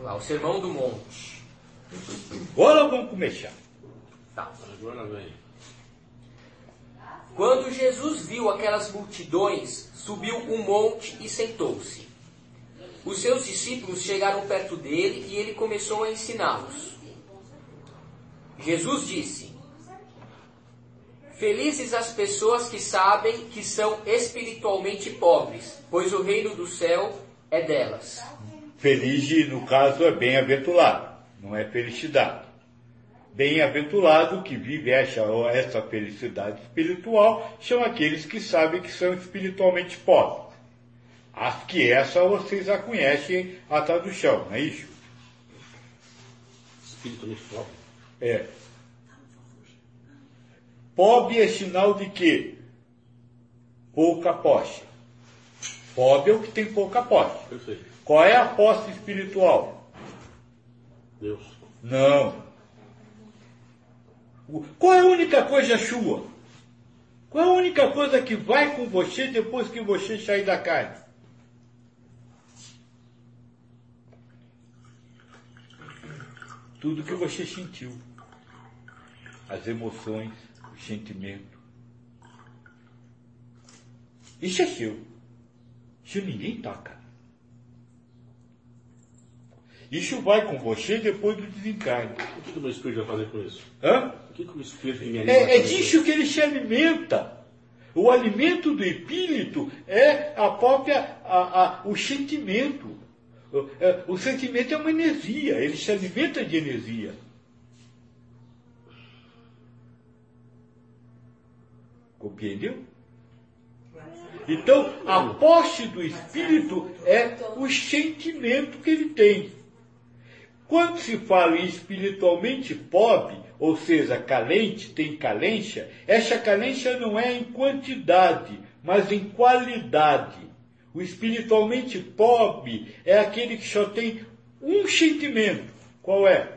Vamos lá, o Sermão do Monte. Agora vamos começar. Tá. Agora vem. Quando Jesus viu aquelas multidões, subiu um monte e sentou-se. Os seus discípulos chegaram perto dele e ele começou a ensiná-los. Jesus disse: Felizes as pessoas que sabem que são espiritualmente pobres, pois o reino do céu é delas. Feliz, no caso, é bem-aventurado, não é felicidade. Bem-aventurado que vive essa, essa felicidade espiritual são aqueles que sabem que são espiritualmente pobres. Acho que essa vocês já conhecem a tradução, não é isso? Espírito muito pobre. É. Pobre é sinal de quê? Pouca posse. Pobre é o que tem pouca posse. Perfeito. Qual é a posse espiritual? Deus. Não. Qual é a única coisa sua? Qual é a única coisa que vai com você depois que você sair da carne? Tudo que você sentiu. As emoções, o sentimento. Isso é seu. Isso ninguém toca. Isso vai com você depois do desencarne. O que, que o meu espírito vai fazer com isso? Hã? O que, que o meu espírito me anima a É, é disso que ele se alimenta. O alimento do espírito é a própria, a- a- o sentimento. O, é, o sentimento é uma energia, ele se alimenta de energia. Compreendeu? Então, a posse do espírito é o sentimento que ele tem. Quando se fala em espiritualmente pobre, ou seja, calente, tem calência, essa calência não é em quantidade, mas em qualidade. O espiritualmente pobre é aquele que só tem um sentimento. Qual é?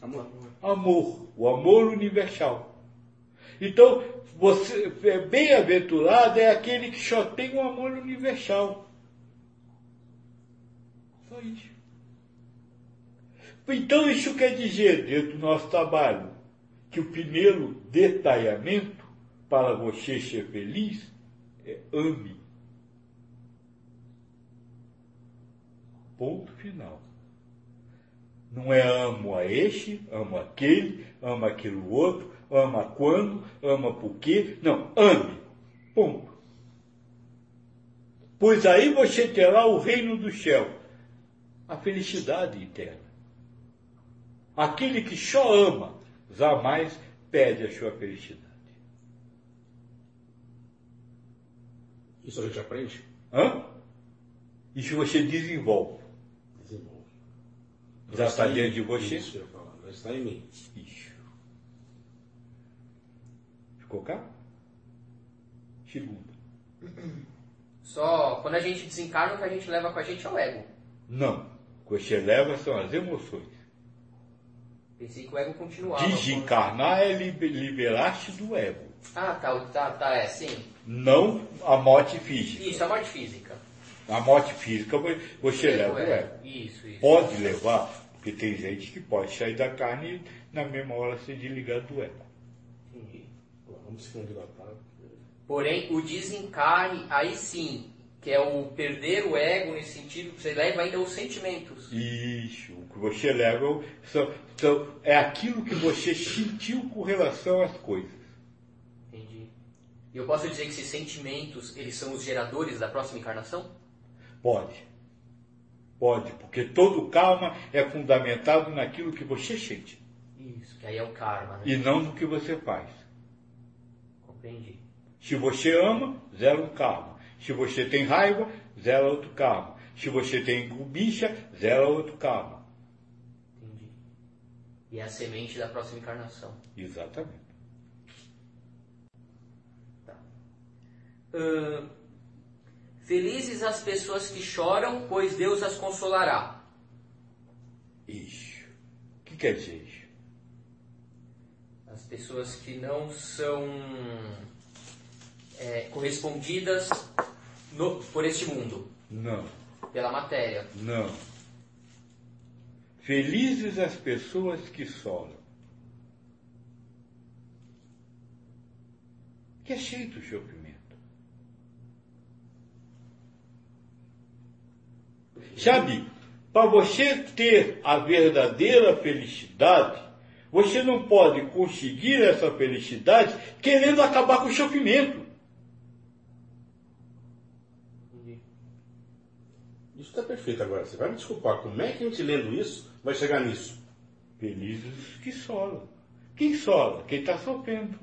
Amor. Amor, o amor universal. Então, você é bem-aventurado é aquele que só tem o amor universal. Só isso. Então, isso quer dizer, dentro do nosso trabalho, que o primeiro detalhamento para você ser feliz é ame. Ponto final. Não é amo a este, amo aquele, ama aquilo outro, ama quando, ama por quê. Não, ame. Ponto. Pois aí você terá o reino do céu, a felicidade eterna. Aquele que só ama, jamais perde a sua felicidade. Isso a gente aprende? Hã? Isso você desenvolve. Desenvolve. Já está dentro de você? Isso, eu ia falar. Já está em mim. Isso. Ficou cá? Segunda. Só quando a gente desencarna, o que a gente leva com a gente é o ego. Não. O que você leva são as emoções. Pensei que o ego continuava. Desencarnar é liber- liberar-se do ego. Ah, tá, tá, tá, é, sim. Não a morte física. Isso, a morte física. A morte física você leva o é. ego. Isso, isso. Pode levar, porque tem gente que pode sair da carne e na mesma hora ser desligado do ego. Entendi. Vamos se candidatar. Porém, o desencarne, aí sim, que é o perder o ego nesse sentido, você leva ainda os sentimentos. Isso, o que você leva são- são- é aquilo que você sentiu com relação às coisas. Entendi. E eu posso dizer que esses sentimentos, eles são os geradores da próxima encarnação? Pode. Pode, porque todo karma é fundamentado naquilo que você sente Isso, que aí é o karma, né? e não no que você faz. Compreendi. Se você ama, zera um karma. Se você tem raiva, zera outro karma. Se você tem bicha, zera outro karma. Entendi. E é a semente da próxima encarnação. Exatamente. Tá. Ahn, felizes as pessoas que choram, pois Deus as consolará. Isso. O que quer dizer isso? As pessoas que não são é, correspondidas no- por este mundo, Não, pela matéria. não. Felizes as pessoas que solam. Que é cheio do sofrimento. Sabe, para você ter a verdadeira felicidade, você não pode conseguir essa felicidade querendo acabar com o sofrimento. Isso está perfeito agora. Você vai me desculpar. Como é que a gente lendo isso vai chegar nisso? Felizes que solam. Quem sola? Quem está sofrendo.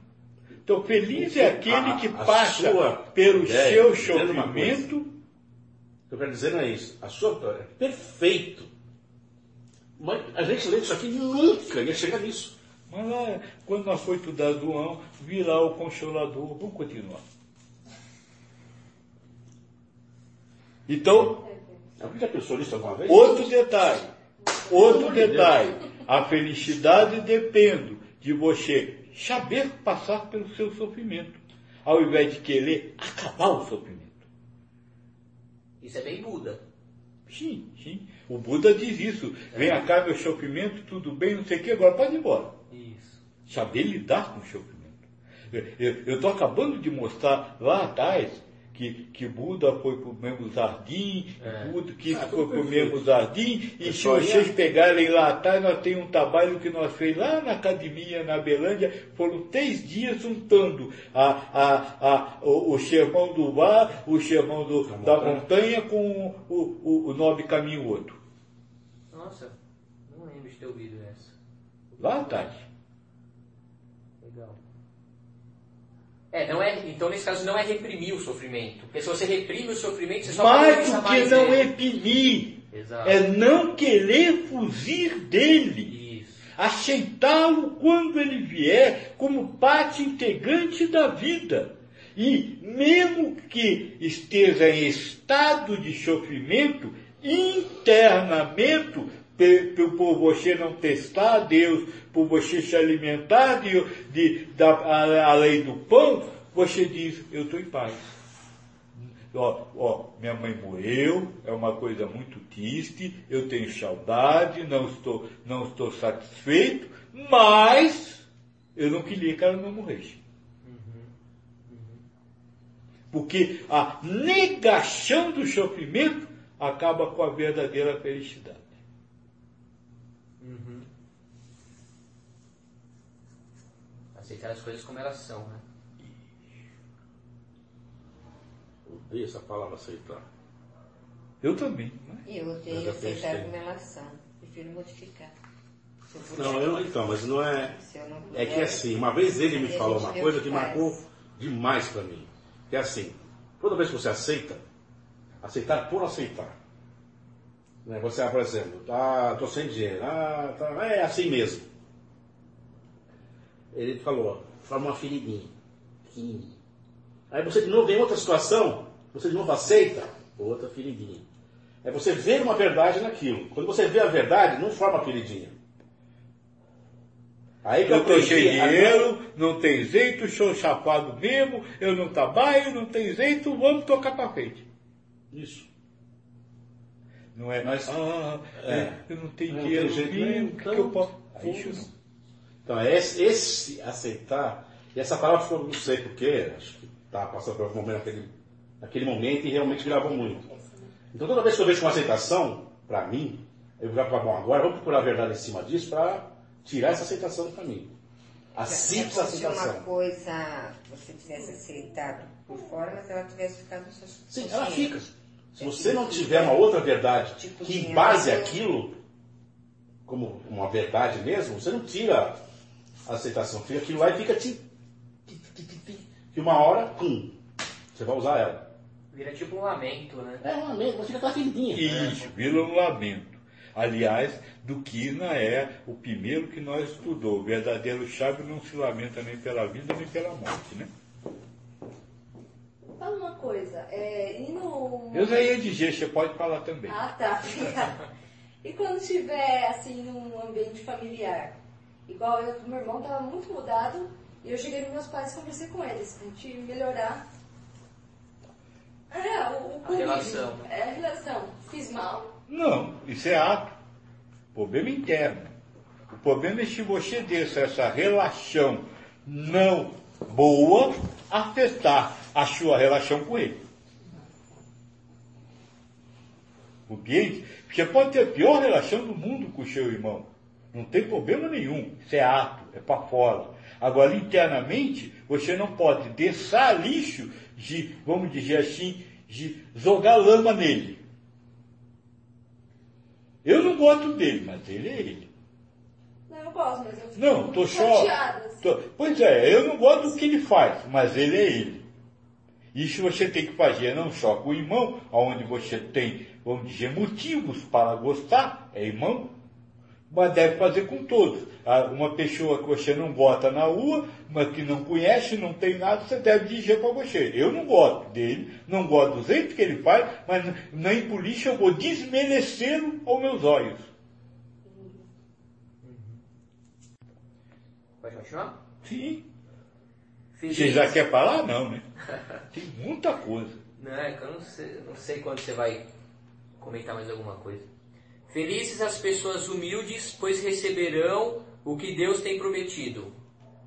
Então, feliz é aquele que A- a passa pelo ideia, seu sofrimento. O que eu quero dizer não é isso. A sua é perfeito. Mas a gente lendo isso aqui nunca ia chegar nisso. Mas lá, quando nós foi estudar João, vi lá o Consolador. Vamos continuar. Então, Alguém já pensou nisso alguma vez? outro detalhe. Outro detalhe. A felicidade depende de você saber passar pelo seu sofrimento, ao invés de querer acabar o sofrimento. Isso é bem Buda. Sim, sim. O Buda diz isso. Vem cá, meu sofrimento, tudo bem, não sei o que, agora pode ir embora. Isso. Saber lidar com o sofrimento. Eu estou acabando de mostrar lá atrás que, que Buda foi para o mesmo jardim, É. Buda que Ah, foi para o mesmo jardim, e se e vocês a- pegarem lá atrás, nós temos um trabalho que nós fez lá na academia, na Belândia, foram três dias juntando a, a, a, o, o sermão do mar, o sermão do, Da da montanha. montanha com o, o, o nobre caminho outro. Nossa, não lembro de ter ouvido essa. Lá atrás. É, não é, então nesse caso não é reprimir o sofrimento. Porque se você reprime o sofrimento, você só Mais do que mais não reprimir, Exato. é não querer fugir dele, Isso. aceitá-lo quando ele vier como parte integrante da vida. E mesmo que esteja em estado de sofrimento, pe- por você não testar Deus, por você se alimentar de, de- da a, a lei do pão, você diz, eu estou em paz. Ó, ó, minha mãe morreu, é uma coisa muito triste, eu tenho saudade, não estou, não estou satisfeito, mas eu não queria que ela não morresse. Porque a negação do sofrimento acaba com a verdadeira felicidade. Uhum. Aceitar as coisas como elas são, né? Odeio essa palavra aceitar. Eu também. Né? E eu odeio aceitar como elas são. Prefiro modificar. Puder- Não, eu, então, mas não é. não É que puder, assim, uma vez ele me falou uma coisa que marcou demais pra mim. Que é assim, toda vez que você aceita, aceitar por aceitar. Né? Você, por exemplo, ah, tô sem dinheiro, ah, tá, é assim mesmo. Ele falou, forma uma feridinha, pequenininha. Aí você de novo vem outra situação, você de novo aceita, outra feridinha. É você ver uma verdade naquilo. Quando você vê a verdade, não forma feridinha. Aí que Eu estou aprendi sem a não- dinheiro, não tem jeito, sou chapado mesmo, eu não trabalho, não tem jeito, vamos tocar para frente. Isso. Não é, Mas- ah, é. é, eu não tenho Não dinheiro tem jeito mesmo, mesmo, o que, então, que eu posso... aí isso. não. Então, é esse, esse aceitar, e essa palavra ficou, não sei porquê, acho que está passando por algum momento naquele, naquele momento e realmente gravou muito. Então, toda vez que eu vejo uma aceitação, para mim, eu já falo, bom, agora vamos procurar a verdade em cima disso para tirar essa aceitação do caminho. A É simples como se uma aceitação. coisa você tivesse aceitado por fora, mas ela tivesse ficado no seu Sim, ela fica. Se você não tiver uma outra verdade Tipo, que tinha embase razão. aquilo como uma verdade mesmo, você não tira a aceitação. Fica aquilo lá e fica te. ti, ti, ti, ti, Que uma hora, pum, você vai usar ela. Vira tipo um lamento, né? É uma mesmo, você fica aquela feridinha. Isso, vira um lamento. Aliás, Duquina é o primeiro que nós estudou. O verdadeiro sábio não se lamenta nem pela vida nem pela morte, né? Fala uma coisa, é, e no... Eu já ia dizer, você pode falar também. Ah, tá. e quando estiver, assim, num ambiente familiar? Igual eu, meu irmão estava muito mudado, e eu cheguei nos meus pais e conversei com eles, pra gente melhorar é, o, o convívio. relação. É, a relação. Fiz mal? Não, isso é ato. Problema interno. O problema é se você deixa essa relação não boa afetar a sua relação com ele. Porque você pode ter a pior relação do mundo com o seu irmão. Não tem problema nenhum. Isso é ato, é para fora. Agora, internamente, você não pode deixar lixo de, vamos dizer assim, de jogar lama nele. Eu não gosto dele, mas ele é ele. Não, eu gosto, mas eu fico Não, tô só. chateada, assim. tô- pois é, eu não gosto do que ele faz, mas ele é ele. Isso você tem que fazer não só com o irmão, onde você tem, vamos dizer, motivos para gostar, é irmão, mas deve fazer com todos. Ah, Uma pessoa que você não bota na rua, mas que não conhece, não tem nada, você deve dizer para você. Eu não gosto dele, não gosto do jeito que ele faz, mas nem por isso eu vou desmerecê-lo aos meus olhos. Pode continuar? Sim. Feliz... Você já quer falar? Não, né? Tem muita coisa. Não, é que eu não sei, não sei quando você vai comentar mais alguma coisa. Felizes as pessoas humildes, pois receberão o que Deus tem prometido.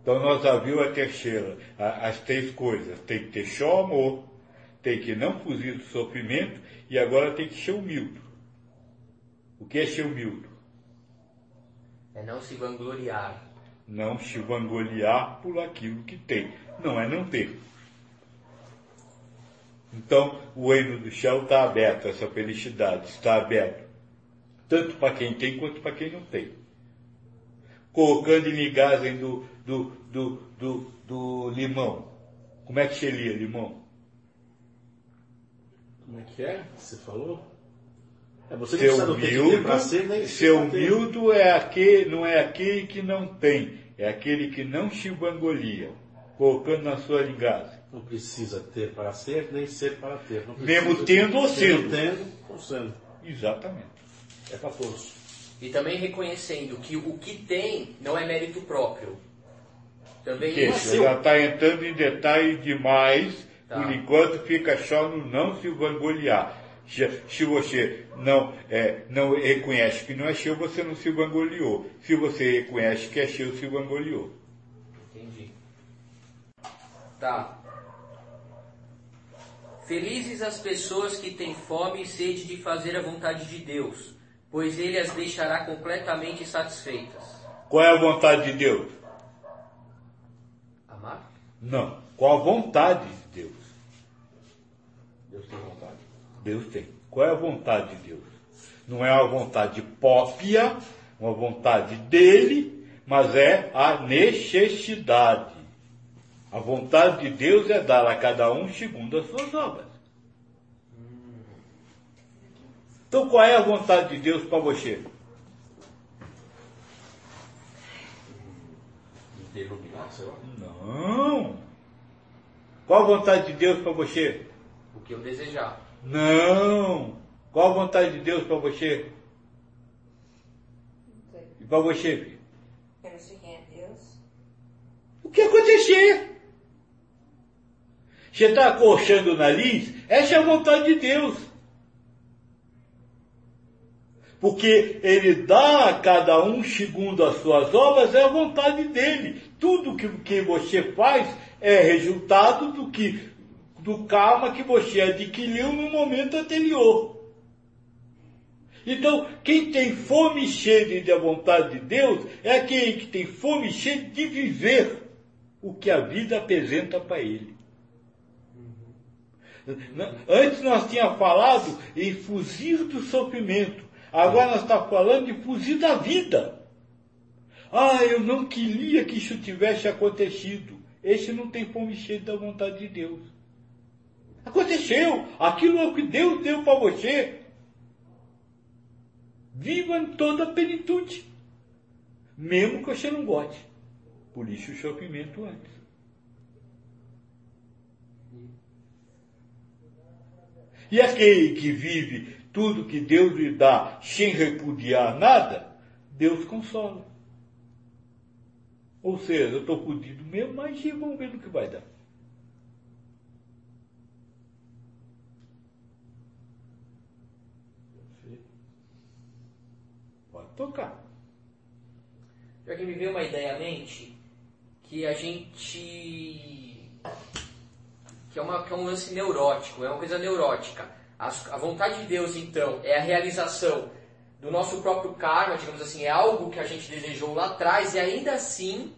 Então nós já viu a terceira, a- as três coisas. Tem que ter só amor, tem que não fugir do sofrimento e agora tem que ser humilde. O que é ser humilde? É não se vangloriar. Não se vangloriar por aquilo que tem. Não é não ter. Então o reino do céu está aberto, essa felicidade está aberto. Tanto para quem tem quanto para quem não tem. Colocando em ligagem do, do, do, do, do limão. Como é que se lia limão? Como é que é? Você falou? É você Ser não precisa do que tem pra ser, nem humilde, ser humilde é aquele, não é aquele que não tem, é aquele que não se vangolia, colocando na sua linguagem. Não precisa ter para ser, nem ser para ter. Não Mesmo tendo ou sendo. tendo ou sendo. Exatamente. É para todos. E também reconhecendo que o que tem não é mérito próprio. Também Que você já está entrando em detalhe demais, Tá. por enquanto fica só no não se vangloriar. Se, você não, é, não reconhece que não é seu, você não se vangloriou. Se você reconhece que é seu, se vangloriou. Entendi. Tá. Felizes as pessoas que têm fome e sede de fazer a vontade de Deus, pois Ele as deixará completamente satisfeitas. Qual é a vontade de Deus? Amar? Não. Qual a vontade de Deus? Deus tem vontade. Deus tem. Qual é a vontade de Deus? Não é uma vontade própria, uma vontade dele, mas é a necessidade. A vontade de Deus é dar a cada um segundo as suas obras. Então qual é a vontade de Deus para você? Sei lá. Não. Qual a vontade de Deus para você? O que eu desejar. Não. Qual a vontade de Deus para você? E para você, filho? Eu não sei quem é Deus. O que acontecer? Você está coxando o nariz? Essa é a vontade de Deus. Porque ele dá a cada um segundo as suas obras, é a vontade dele. Tudo que, que você faz é resultado do que do karma que você adquiriu no momento anterior. Então, quem tem fome e sede da vontade de Deus é aquele que tem fome e sede de viver o que a vida apresenta para ele. N- Antes nós tínhamos falado em fugir do sofrimento. Agora nós estamos falando de fugir da vida. Ah, eu não queria que isso tivesse acontecido. Esse não tem fome sede da vontade de Deus. Aconteceu. Aquilo é o que Deus deu para você. Viva em toda a plenitude. Mesmo que você não goste. Por isso o sofrimento antes. E aquele que vive tudo que Deus lhe dá sem repudiar nada, Deus consola. Ou seja, eu estou fudido mesmo, mas vamos ver no que vai dar. Pode. Tocar. Já que me veio uma ideia à mente, que a gente. que é, uma, que é um lance neurótico, é uma coisa neurótica. A, a vontade de Deus, então, é a realização do nosso próprio karma, digamos assim, é algo que a gente desejou lá atrás e ainda assim.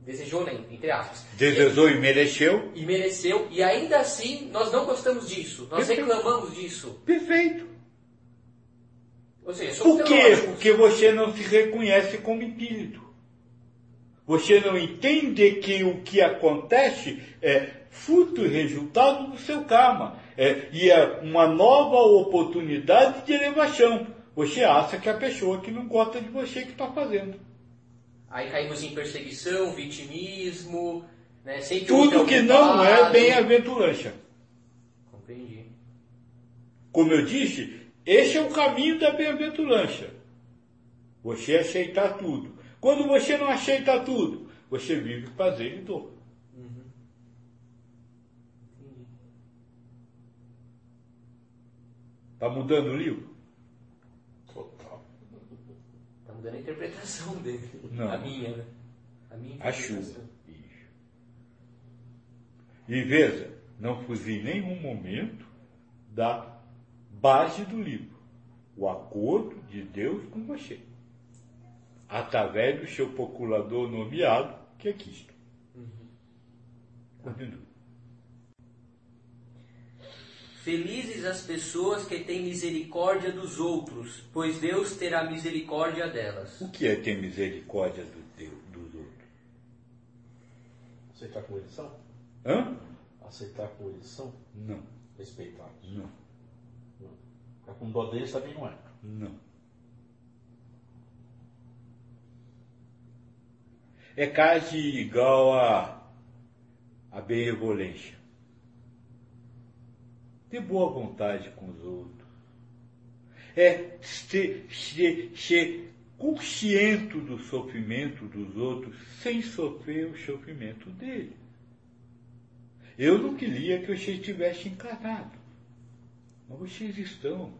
Desejou, nem, entre aspas. Desejou e mereceu. E mereceu, e ainda assim nós não gostamos disso, nós Perfeito. reclamamos disso. Perfeito. Seja, Por quê? Porque você não se reconhece como espírito. Você não entende que o que acontece é fruto e resultado do seu karma. É, e é uma nova oportunidade de elevação. Você acha que é a pessoa que não gosta de você que está fazendo. Aí caímos em perseguição, vitimismo, né? Sempre Tudo que não é bem-aventurança. Compreendi. Como eu disse, esse é o caminho da bem-aventurança. Você aceitar tudo. Quando você não aceita tudo, você vive prazer e dor. Está mudando o livro? Total. Tá mudando a interpretação dele. Não. A minha, né? A minha A chuva. Isso. E veja, não fugi em nenhum momento da base do livro. O acordo de Deus com você. Através do seu procurador nomeado, que é Cristo. Continua. Felizes as pessoas que têm misericórdia dos outros, pois Deus terá misericórdia delas. O que é ter misericórdia do Deus, dos outros? Aceitar com eleição? Hã? Aceitar com eleição? Não, Respeitar. não, Não. Ficar com dó deles também não é. não. É quase igual a, a benevolência. Ter boa vontade com os outros. É ser, ser, ser consciente do sofrimento dos outros sem sofrer o sofrimento dele. Eu não queria que você estivesse encarnado, mas vocês estão.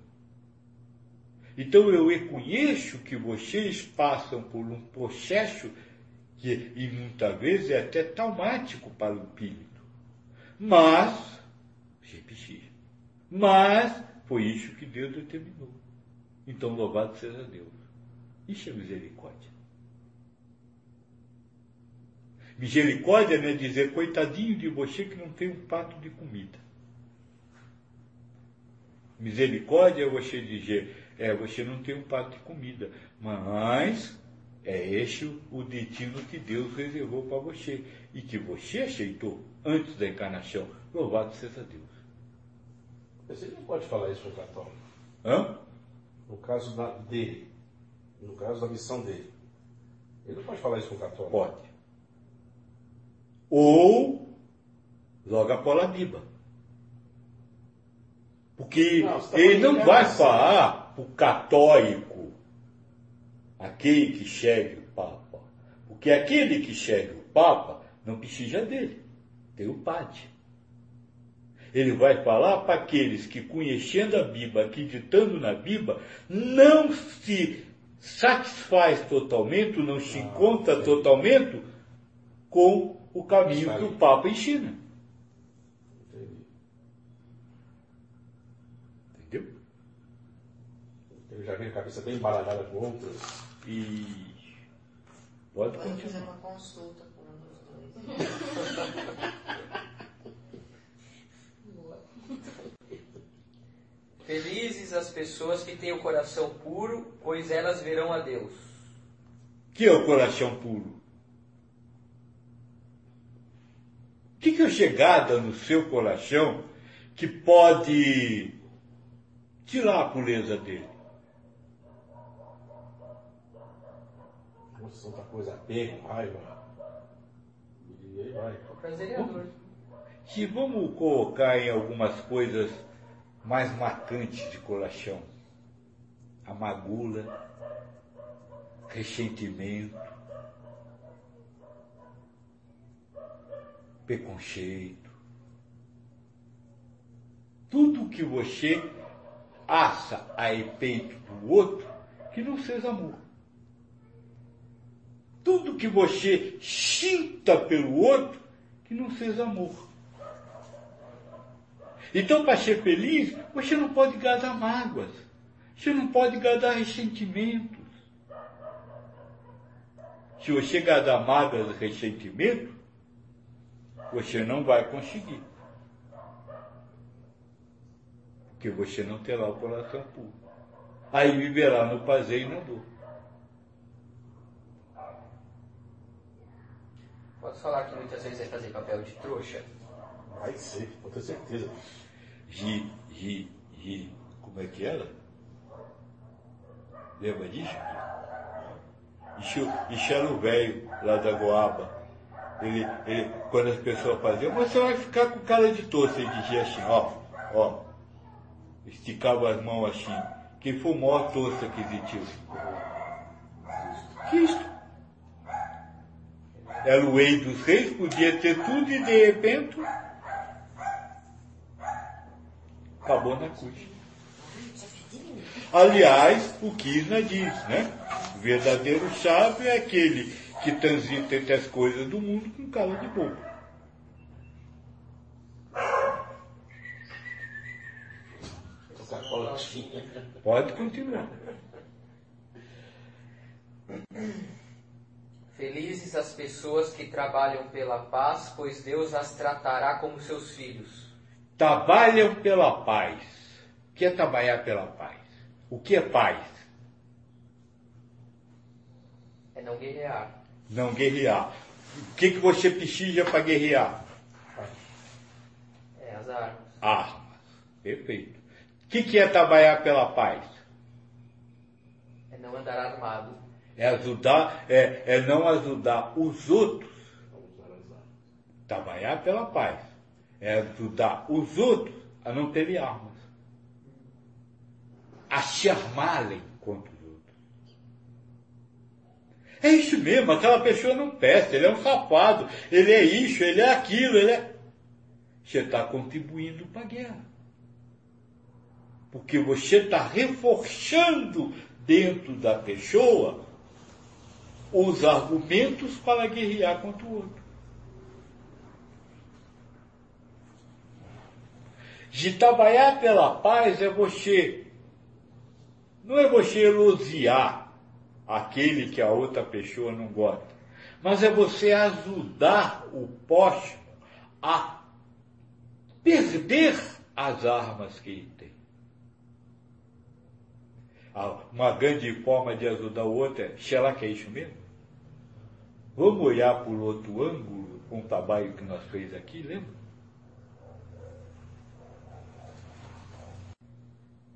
Então eu reconheço que vocês passam por um processo que, e muitas vezes, é até traumático para o espírito. Mas, repetir, mas foi isso que Deus determinou. Então, louvado seja Deus. Isso é misericórdia. Misericórdia não é dizer, coitadinho de você que não tem um prato de comida. Misericórdia você dizer, é, você não tem um prato de comida, mas é este o destino que Deus reservou para você e que você aceitou antes da encarnação. Louvado seja Deus. Você não pode falar isso com o católico. Hã? No caso da- dele. No caso da missão dele. Ele não pode falar isso com o católico. Pode. Ou joga a biba. Porque Não, tá ele não vai falar para o católico, aquele que segue o Papa. Porque aquele que segue o Papa não precisa dele, tem o padre. Ele vai falar para aqueles que, conhecendo a Bíblia, acreditando na Bíblia, não se satisfaz totalmente, não se Ah, encontra totalmente com o caminho que o Papa ensina. Entendi. Entendeu? Já vem a cabeça bem embaralhada com outras. E pode Pode fazer uma consulta com um dos dois. Felizes as pessoas que têm o coração puro, pois elas verão a Deus. que é o coração puro? O que, que é chegada no seu coração que pode tirar a pureza dele? Tanta coisa, apego, raiva. E aí vai. O prazer é a. Se vamos colocar em algumas coisas mais marcantes de coração, amargura, ressentimento, preconceito, tudo que você acha a respeito do outro que não seja amor. Tudo que você sinta pelo outro, que não seja amor. Então, para ser feliz, você não pode guardar mágoas. Você não pode guardar ressentimentos. Se você guardar mágoas e ressentimentos, você não vai conseguir. Porque você não terá o coração puro. Aí viverá no prazer e na dor. Posso falar que muitas vezes é fazer papel de trouxa? Vai ser, pode ter certeza. Ri, ri, ri. Como é que era? Lembra disso? Isso, era o velho lá da Goaba. Ele, ele, quando as pessoas faziam, você vai ficar com cara de tosse, ele dizia assim, ó, ó. Esticava as mãos assim. Quem foi o maior toça que existiu? Cristo. Era o rei dos reis, podia ter tudo e de repente acabou na cruz. Aliás, o Kirna diz, né? O verdadeiro sábio é aquele que transita entre as coisas do mundo com cara de bobo. Pode continuar. Felizes as pessoas que trabalham pela paz, pois Deus as tratará como seus filhos. Trabalham pela paz. O que é trabalhar pela paz? O que é paz? É não guerrear. Não guerrear. O que, que você precisa para guerrear? É as armas. Armas. Perfeito. O que, que é trabalhar pela paz? É não andar armado. É ajudar, é, é não ajudar os outros. Trabalhar pela paz. É ajudar os outros a não terem armas. A se armarem contra os outros. É isso mesmo, aquela pessoa não presta, ele é um safado, ele é isso, ele é aquilo, ele é. Você está contribuindo para a guerra. Porque você está reforçando dentro da pessoa os argumentos para guerrear contra o outro. De trabalhar pela paz é você, não é você elogiar aquele que a outra pessoa não gosta, mas é você ajudar o próximo a perder as armas que ele tem. Uma grande forma de ajudar o outro é, será que é isso mesmo? Vamos olhar por outro ângulo com o trabalho que nós fez aqui, lembra?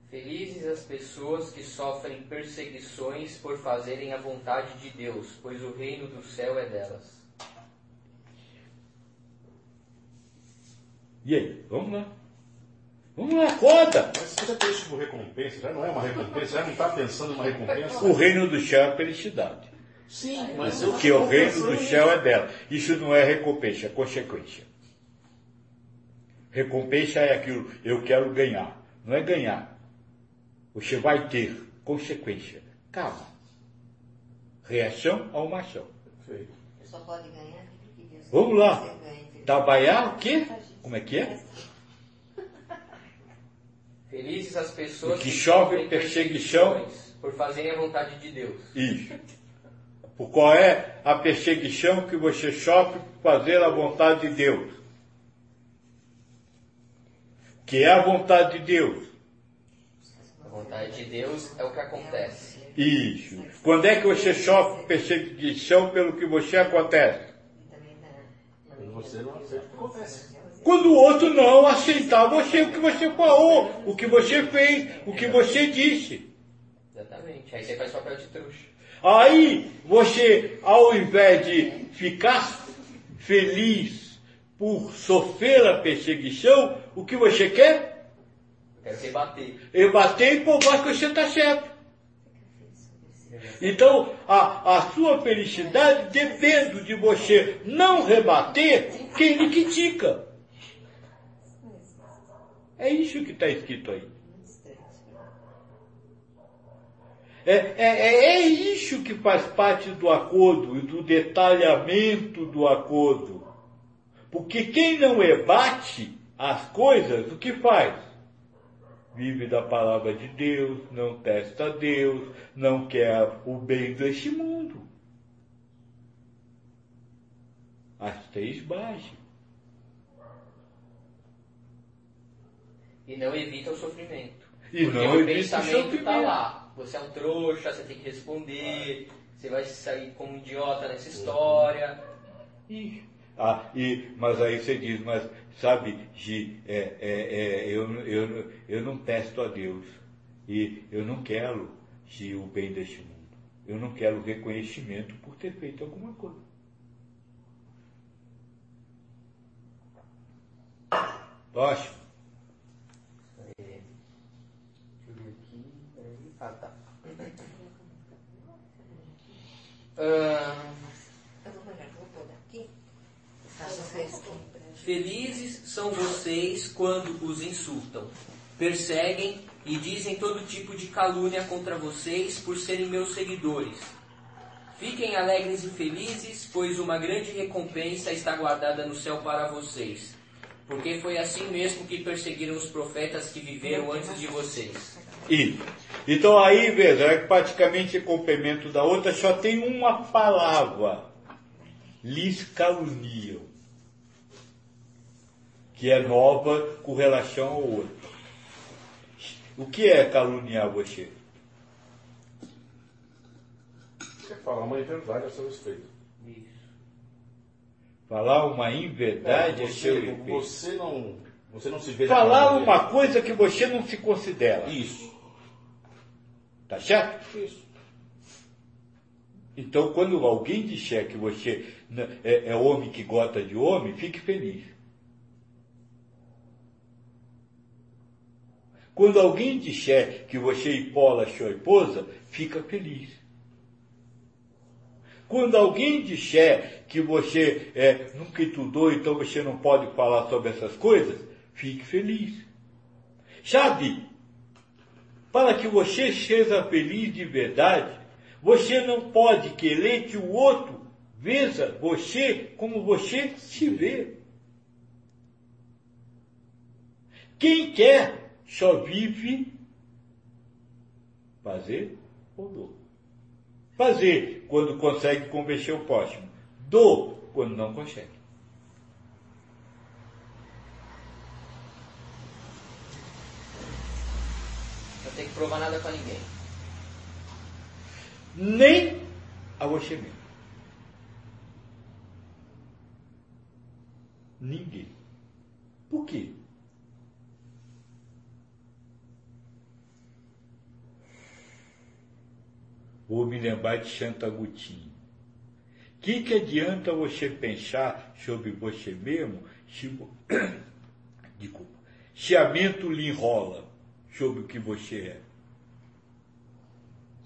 Felizes as pessoas que sofrem perseguições por fazerem a vontade de Deus, pois o reino do céu é delas. E aí, vamos lá. Vamos lá, conta! Mas você já tem isso como recompensa, já não é uma recompensa, já não está pensando numa recompensa. O reino do céu é felicidade. Sim, mas eu Porque o reino do céu é dela. Isso não é recompensa, é consequência. Recompensa é aquilo, eu quero ganhar. Não é ganhar. Você vai ter consequência. Calma. Reação a uma ação. Perfeito. Você só pode ganhar que Vamos lá. Trabalhar o quê? Como é que é? Felizes as pessoas que chove sofrem perseguição. perseguições por fazerem a vontade de Deus. Isso. Por qual é a perseguição que você sofre por fazer a vontade de Deus? Que é a vontade de Deus. A vontade de Deus é o que acontece. Isso. Quando é que você sofre perseguição pelo que você acontece? Mas você não aceita o que acontece. Quando o outro não aceitar você, o que você falou, o que você fez, o que você disse. Exatamente. Aí você faz papel de trouxa. Aí você, ao invés de ficar feliz por sofrer a perseguição, o que você quer? Eu quero rebater. É bater e provar que você está certo. Então, a, a sua felicidade depende de você não rebater quem lhe critica. É isso que está escrito aí. É, é, é isso que faz parte do acordo e do detalhamento do acordo. Porque quem não ebate as coisas, o que faz? Vive da palavra de Deus, não testa Deus, não quer o bem deste mundo. As três bases. E não evita o sofrimento. E Porque não o evita o pensamento tá sofrimento. lá. Você é um trouxa, você tem que responder, você vai sair como um idiota nessa história. E, ah, e, mas aí você diz, mas sabe, Gi, é, é, é, eu, eu, eu não testo a Deus. E eu não quero, Gi, o bem deste mundo. Eu não quero reconhecimento por ter feito alguma coisa. Próximo. Deixa eu ver aqui. peraí. Ah, tá. Ah, Eu vou olhar, vou pôr aqui. Faço fresquinho pra gente. Felizes são vocês quando os insultam, perseguem e dizem todo tipo de calúnia contra vocês por serem meus seguidores. Fiquem alegres e felizes, pois uma grande recompensa está guardada no céu para vocês. Porque foi assim mesmo que perseguiram os profetas que viveram antes de vocês. E, então aí, veja, é praticamente complemento da outra, só tem uma palavra. Lhes caluniam. Que é nova com relação ao outro. O que é caluniar você? Você fala uma verdade a seu respeito. Isso. Falar uma inverdade é você, seu efeito. você não, você não se vê Falar uma coisa que você não se considera. Isso. Tá certo? Isso. Então, quando alguém disser que você é, é homem que gosta de homem, fique feliz. Quando alguém disser que você empola sua esposa, fica feliz. Quando alguém disser que você é, nunca estudou, então você não pode falar sobre essas coisas, fique feliz. Sabe, para que você seja feliz de verdade, você não pode querer que o outro veja você como você se vê. Quem quer só vive fazer ou dor. Fazer quando consegue convencer o próximo. Dor quando não consegue. Não tem que provar nada pra ninguém. Nem a você mesmo. Ninguém. Por quê? Vou me lembrar de Santo Agostinho. O que, que adianta você pensar sobre você mesmo se, Desculpa, se a mente lhe enrola sobre o que você é?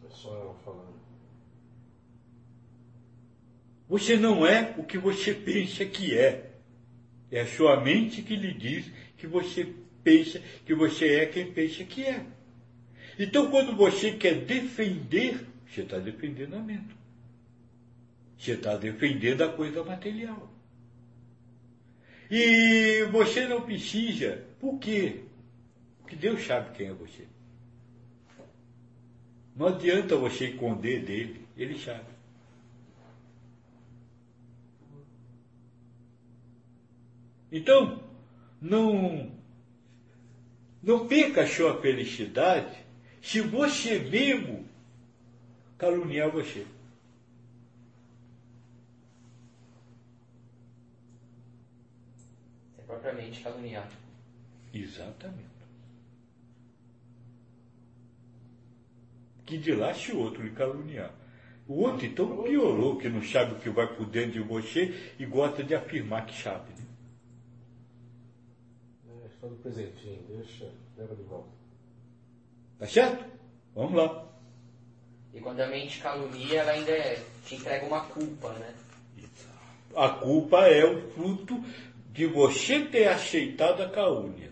É só ela falando. Você não é o que você pensa que é. É a sua mente que lhe diz que você pensa que você é quem pensa que é. Então, quando você quer defender, você está defendendo a mente. Você está defendendo a coisa material. E você não precisa. Por quê? Porque Deus sabe quem é você. Não adianta você esconder dele, ele sabe. Então, não, não perca a sua felicidade se você mesmo caluniar você. É propriamente caluniar. Exatamente. Que de lá se o outro lhe caluniar. O outro então piorou, que não sabe o que vai por dentro de você e gosta de afirmar que sabe. Né? É, só do presentinho, deixa, leva de volta. Tá certo? Vamos lá. E quando a mente calunia, ela ainda é- te entrega uma culpa, né? A culpa é o fruto de você ter aceitado a calúnia.